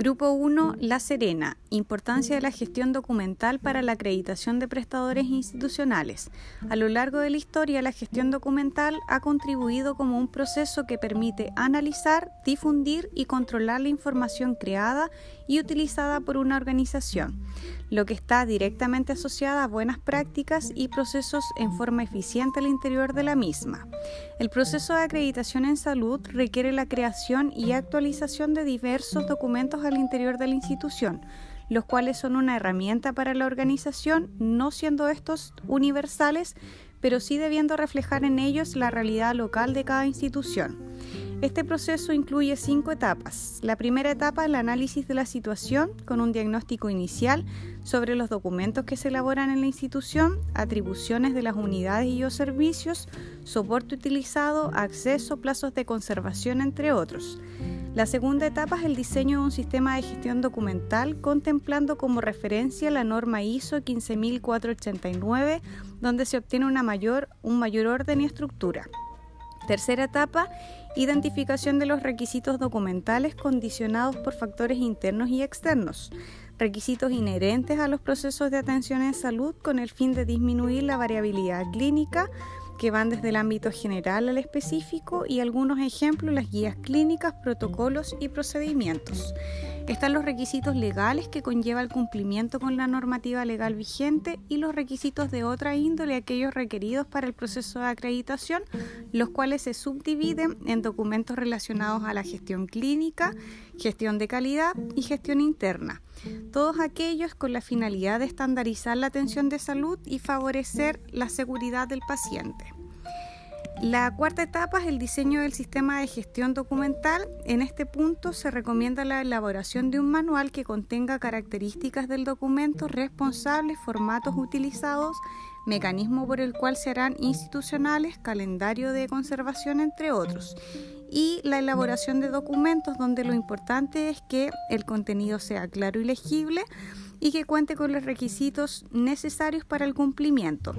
Grupo 1, La Serena. Importancia de la gestión documental para la acreditación de prestadores institucionales. A lo largo de la historia, la gestión documental ha contribuido como un proceso que permite analizar, difundir y controlar la información creada y utilizada por una organización, lo que está directamente asociada a buenas prácticas y procesos en forma eficiente al interior de la misma. El proceso de acreditación en salud requiere la creación y actualización de diversos documentos al interior de la institución, los cuales son una herramienta para la organización, no siendo estos universales, pero sí debiendo reflejar en ellos la realidad local de cada institución. Este proceso incluye cinco etapas. La primera etapa el análisis de la situación con un diagnóstico inicial sobre los documentos que se elaboran en la institución, atribuciones de las unidades y o servicios, soporte utilizado, acceso, plazos de conservación, entre otros. La segunda etapa es el diseño de un sistema de gestión documental contemplando como referencia la norma ISO 15489, donde se obtiene una mayor, un mayor orden y estructura. Tercera etapa, identificación de los requisitos documentales condicionados por factores internos y externos, requisitos inherentes a los procesos de atención en salud con el fin de disminuir la variabilidad clínica que van desde el ámbito general al específico y algunos ejemplos, las guías clínicas, protocolos y procedimientos. Están los requisitos legales que conlleva el cumplimiento con la normativa legal vigente y los requisitos de otra índole, aquellos requeridos para el proceso de acreditación, los cuales se subdividen en documentos relacionados a la gestión clínica, gestión de calidad y gestión interna. Todos aquellos con la finalidad de estandarizar la atención de salud y favorecer la seguridad del paciente. La cuarta etapa es el diseño del sistema de gestión documental. En este punto se recomienda la elaboración de un manual que contenga características del documento, responsables, formatos utilizados, mecanismo por el cual serán institucionales, calendario de conservación, entre otros. Y la elaboración de documentos donde lo importante es que el contenido sea claro y legible y que cuente con los requisitos necesarios para el cumplimiento.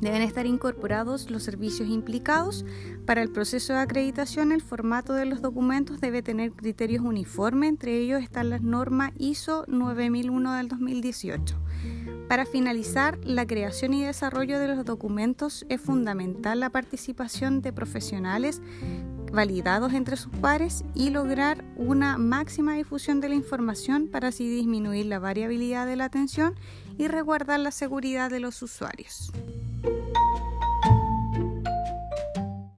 Deben estar incorporados los servicios implicados. Para el proceso de acreditación, el formato de los documentos debe tener criterios uniformes, entre ellos están las normas ISO 9001 del 2018. Para finalizar, la creación y desarrollo de los documentos es fundamental la participación de profesionales validados entre sus pares y lograr una máxima difusión de la información para así disminuir la variabilidad de la atención y resguardar la seguridad de los usuarios.